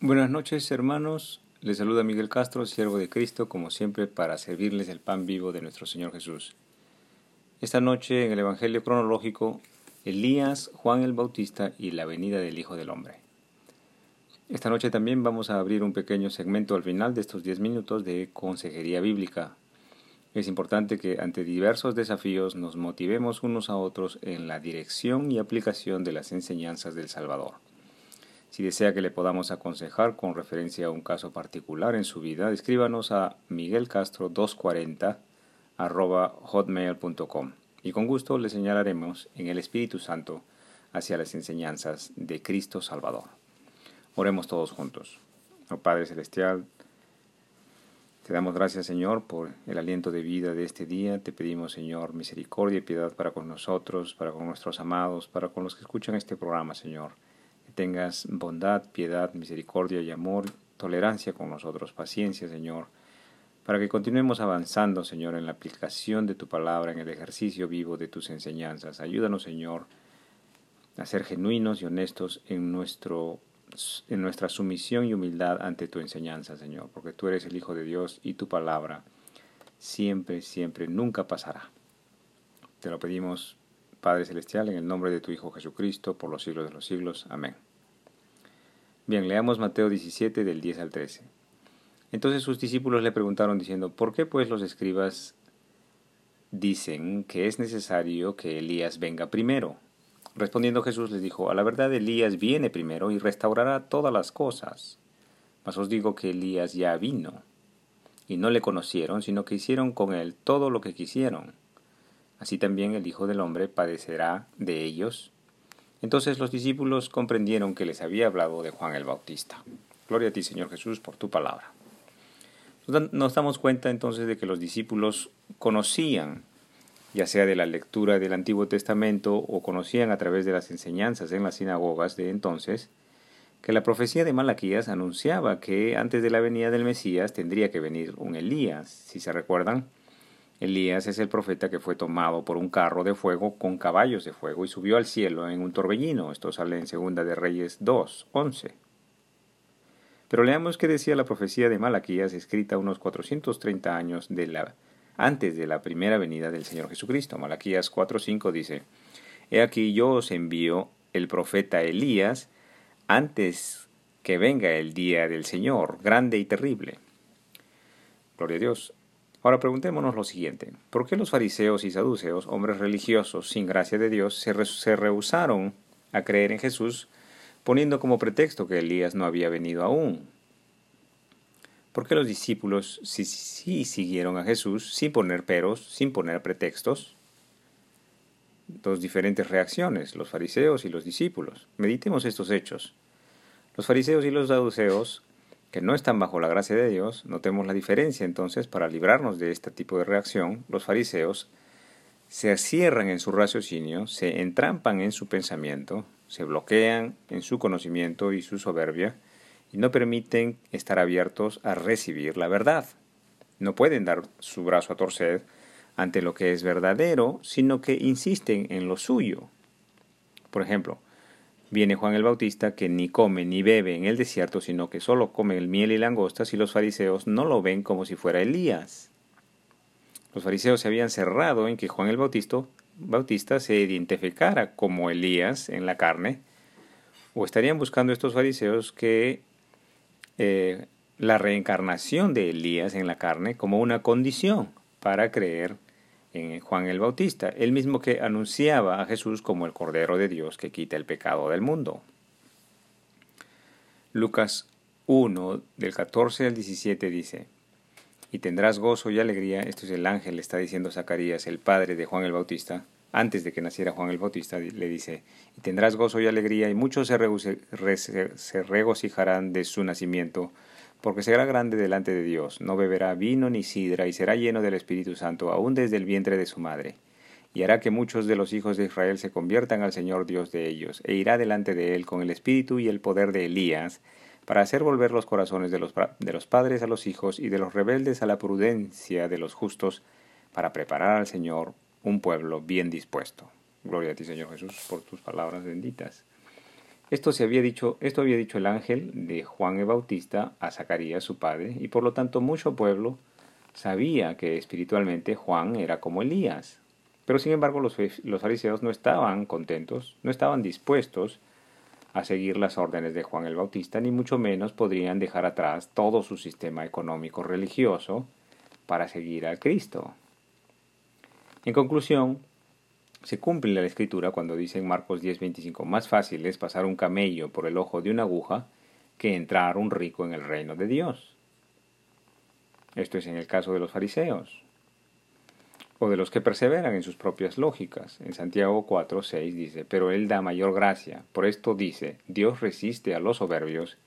Buenas noches hermanos, les saluda Miguel Castro, siervo de Cristo, como siempre para servirles el pan vivo de nuestro Señor Jesús. Esta noche en el Evangelio cronológico, Elías, Juan el Bautista y la venida del Hijo del Hombre. Esta noche también vamos a abrir un pequeño segmento al final de estos 10 minutos de consejería bíblica. Es importante que ante diversos desafíos nos motivemos unos a otros en la dirección y aplicación de las enseñanzas del Salvador. Si desea que le podamos aconsejar con referencia a un caso particular en su vida, escríbanos a miguelcastro240 hotmail.com y con gusto le señalaremos en el Espíritu Santo hacia las enseñanzas de Cristo Salvador. Oremos todos juntos. Oh Padre Celestial, te damos gracias Señor por el aliento de vida de este día. Te pedimos Señor misericordia y piedad para con nosotros, para con nuestros amados, para con los que escuchan este programa Señor tengas bondad, piedad, misericordia y amor, tolerancia con nosotros, paciencia, Señor, para que continuemos avanzando, Señor, en la aplicación de tu palabra, en el ejercicio vivo de tus enseñanzas. Ayúdanos, Señor, a ser genuinos y honestos en, nuestro, en nuestra sumisión y humildad ante tu enseñanza, Señor, porque tú eres el Hijo de Dios y tu palabra siempre, siempre, nunca pasará. Te lo pedimos, Padre Celestial, en el nombre de tu Hijo Jesucristo, por los siglos de los siglos. Amén. Bien, leamos Mateo 17 del 10 al 13. Entonces sus discípulos le preguntaron diciendo, ¿por qué pues los escribas dicen que es necesario que Elías venga primero? Respondiendo Jesús les dijo, a la verdad Elías viene primero y restaurará todas las cosas. Mas os digo que Elías ya vino, y no le conocieron, sino que hicieron con él todo lo que quisieron. Así también el Hijo del Hombre padecerá de ellos entonces los discípulos comprendieron que les había hablado de Juan el Bautista. Gloria a ti, Señor Jesús, por tu palabra. Nos damos cuenta entonces de que los discípulos conocían, ya sea de la lectura del Antiguo Testamento o conocían a través de las enseñanzas en las sinagogas de entonces, que la profecía de Malaquías anunciaba que antes de la venida del Mesías tendría que venir un Elías, si se recuerdan. Elías es el profeta que fue tomado por un carro de fuego con caballos de fuego y subió al cielo en un torbellino. Esto sale en Segunda de Reyes 2, 11. Pero leamos qué decía la profecía de Malaquías escrita unos 430 años de la, antes de la primera venida del Señor Jesucristo. Malaquías 4.5 dice, He aquí yo os envío el profeta Elías antes que venga el día del Señor, grande y terrible. Gloria a Dios. Ahora preguntémonos lo siguiente, ¿por qué los fariseos y saduceos, hombres religiosos sin gracia de Dios, se, rehusaron a creer en Jesús poniendo como pretexto que Elías no había venido aún? ¿Por qué los discípulos sí, sí siguieron a Jesús sin poner peros, sin poner pretextos? Dos diferentes reacciones, los fariseos y los discípulos. Meditemos estos hechos. Los fariseos y los saduceos que no están bajo la gracia de Dios, notemos la diferencia entonces para librarnos de este tipo de reacción, los fariseos se cierran en su raciocinio, se entrampan en su pensamiento, se bloquean en su conocimiento y su soberbia, y no permiten estar abiertos a recibir la verdad. No pueden dar su brazo a torcer ante lo que es verdadero, sino que insisten en lo suyo. Por ejemplo, Viene Juan el Bautista que ni come ni bebe en el desierto, sino que solo come el miel y langostas, y los fariseos no lo ven como si fuera Elías. Los fariseos se habían cerrado en que Juan el Bautista, se identificara como Elías en la carne, o estarían buscando estos fariseos que eh, la reencarnación de Elías en la carne como una condición para creer en Juan el Bautista, el mismo que anunciaba a Jesús como el Cordero de Dios que quita el pecado del mundo. Lucas 1, del 14 al 17 dice, y tendrás gozo y alegría, esto es el ángel, le está diciendo Zacarías, el padre de Juan el Bautista, antes de que naciera Juan el Bautista, le dice, y tendrás gozo y alegría, y muchos se regocijarán de su nacimiento, porque será grande delante de Dios, no beberá vino ni sidra, y será lleno del Espíritu Santo, aún desde el vientre de su madre. Y hará que muchos de los hijos de Israel se conviertan al Señor Dios de ellos, e irá delante de él con el espíritu y el poder de Elías, para hacer volver los corazones de los, de los padres a los hijos y de los rebeldes a la prudencia de los justos, para preparar al Señor un pueblo bien dispuesto. Gloria a ti, Señor Jesús, por tus palabras benditas. Esto, se había dicho, esto había dicho el ángel de Juan el Bautista a Zacarías, su padre, y por lo tanto mucho pueblo sabía que espiritualmente Juan era como Elías. Pero sin embargo los, los fariseos no estaban contentos, no estaban dispuestos a seguir las órdenes de Juan el Bautista, ni mucho menos podrían dejar atrás todo su sistema económico religioso para seguir al Cristo. En conclusión, se cumple la escritura cuando dice en Marcos 10:25, más fácil es pasar un camello por el ojo de una aguja que entrar un rico en el reino de Dios. Esto es en el caso de los fariseos o de los que perseveran en sus propias lógicas. En Santiago 4, 6 dice, pero Él da mayor gracia. Por esto dice, Dios resiste a los soberbios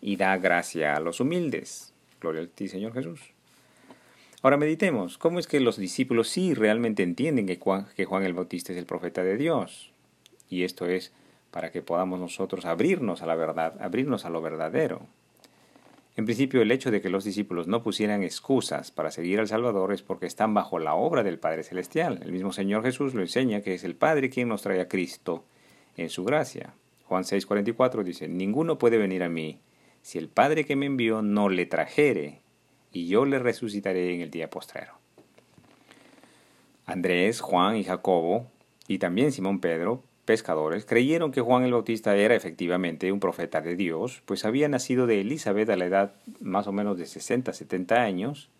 y da gracia a los humildes. Gloria a ti, Señor Jesús. Ahora meditemos, ¿cómo es que los discípulos sí realmente entienden que Juan, el Bautista es el profeta de Dios? Y esto es para que podamos nosotros abrirnos a la verdad, abrirnos a lo verdadero. En principio, el hecho de que los discípulos no pusieran excusas para seguir al Salvador es porque están bajo la obra del Padre Celestial. El mismo Señor Jesús lo enseña que es el Padre quien nos trae a Cristo en su gracia. Juan 6:44 dice, Ninguno puede venir a mí si el Padre que me envió no le trajere, y yo le resucitaré en el día postrero. Andrés, Juan y Jacobo, y también Simón Pedro, pescadores creyeron que Juan el Bautista era efectivamente un profeta de Dios, pues había nacido de Elizabeth a la edad más o menos de 60-70 años,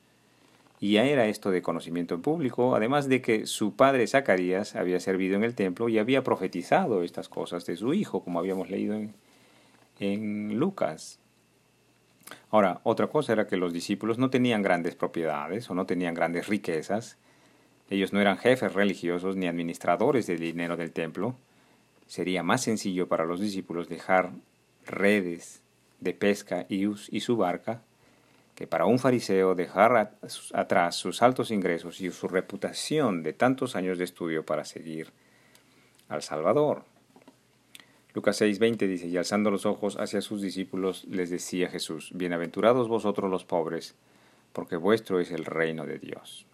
y ya era esto de conocimiento en público, además de que su padre Zacarías había servido en el templo y había profetizado estas cosas de su hijo, como habíamos leído en, en Lucas. Ahora, otra cosa era que los discípulos no tenían grandes propiedades o no tenían grandes riquezas, ellos no eran jefes religiosos ni administradores del dinero del templo, sería más sencillo para los discípulos dejar redes de pesca y, su barca que para un fariseo dejar atrás sus altos ingresos y su reputación de tantos años de estudio para seguir al Salvador. Lucas 6:20 dice, y alzando los ojos hacia sus discípulos les decía Jesús, Bienaventurados vosotros los pobres, porque vuestro es el reino de Dios.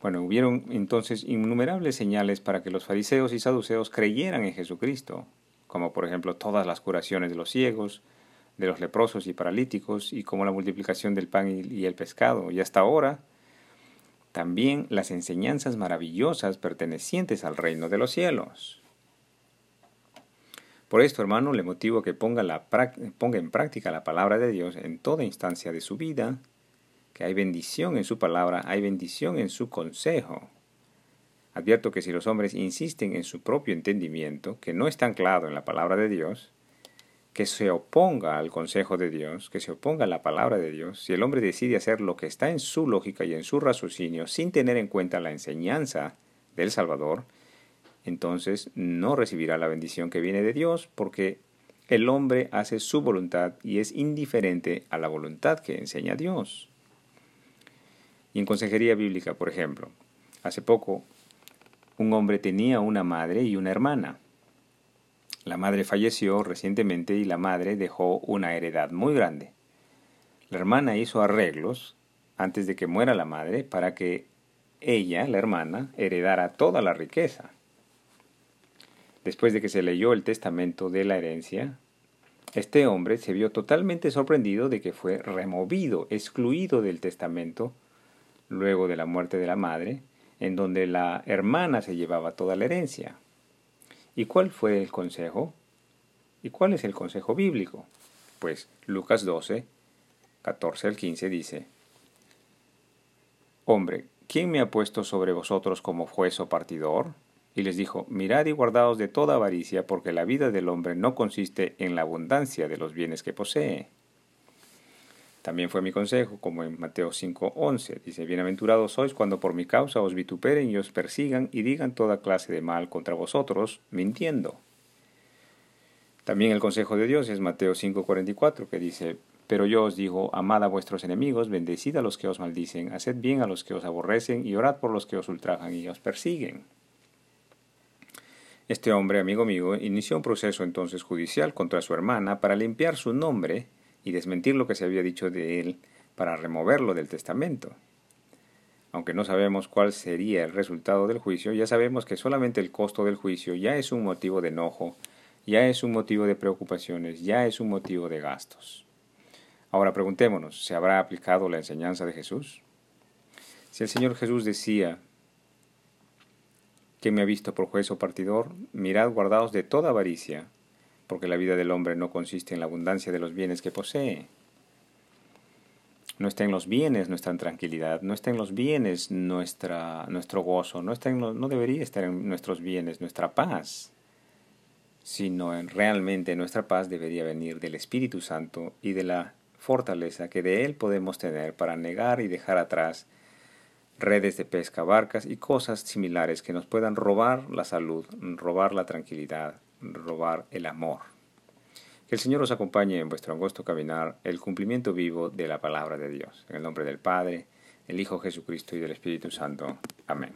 Bueno, hubieron entonces innumerables señales para que los fariseos y saduceos creyeran en Jesucristo, como por ejemplo todas las curaciones de los ciegos, de los leprosos y paralíticos, y como la multiplicación del pan y el pescado, y hasta ahora también las enseñanzas maravillosas pertenecientes al reino de los cielos. Por esto, hermano, le motivo que ponga, ponga en práctica la palabra de Dios en toda instancia de su vida, que hay bendición en su palabra, hay bendición en su consejo. Advierto que si los hombres insisten en su propio entendimiento, que no está anclado en la palabra de Dios, que se oponga al consejo de Dios, que se oponga a la palabra de Dios, si el hombre decide hacer lo que está en su lógica y en su raciocinio sin tener en cuenta la enseñanza del Salvador, entonces no recibirá la bendición que viene de Dios porque el hombre hace su voluntad y es indiferente a la voluntad que enseña Dios. Y en consejería bíblica, por ejemplo, hace poco un hombre tenía una madre y una hermana. La madre falleció recientemente y la madre dejó una heredad muy grande. La hermana hizo arreglos antes de que muera la madre para que ella, la hermana, heredara toda la riqueza. Después de que se leyó el testamento de la herencia, este hombre se vio totalmente sorprendido de que fue removido, excluido del testamento luego de la muerte de la madre, en donde la hermana se llevaba toda la herencia. ¿Y cuál fue el consejo? ¿Y cuál es el consejo bíblico? Pues Lucas 12, 14 al 15 dice, Hombre, ¿quién me ha puesto sobre vosotros como juez o partidor? Y les dijo, Mirad y guardaos de toda avaricia, porque la vida del hombre no consiste en la abundancia de los bienes que posee. También fue mi consejo, como en Mateo 5:11. Dice, Bienaventurados sois cuando por mi causa os vituperen y os persigan y digan toda clase de mal contra vosotros, mintiendo. También el consejo de Dios es Mateo 5:44, que dice, Pero yo os digo, amad a vuestros enemigos, bendecid a los que os maldicen, haced bien a los que os aborrecen y orad por los que os ultrajan y os persiguen. Este hombre, amigo mío, inició un proceso entonces judicial contra su hermana para limpiar su nombre y desmentir lo que se había dicho de él para removerlo del testamento. Aunque no sabemos cuál sería el resultado del juicio, ya sabemos que solamente el costo del juicio ya es un motivo de enojo ya es un motivo de preocupaciones, ya es un motivo de gastos. Ahora preguntémonos, ¿se habrá aplicado la enseñanza de Jesús? Si el Señor Jesús decía que me ha visto por juez o partidor, mirad guardaos de toda avaricia, porque la vida del hombre no consiste en la abundancia de los bienes que posee. No está en los bienes nuestra tranquilidad, no está en los bienes nuestra, nuestro gozo, no, está no debería estar en nuestros bienes nuestra paz, sino en realmente nuestra paz debería venir del Espíritu Santo y de la fortaleza que de Él podemos tener para negar y dejar atrás redes de pesca, barcas y cosas similares que nos puedan robar la salud, robar la tranquilidad, robar el amor. Que el Señor os acompañe en vuestro angosto caminar el cumplimiento vivo de la palabra de Dios. En el nombre del Padre, el Hijo Jesucristo y del Espíritu Santo. Amén.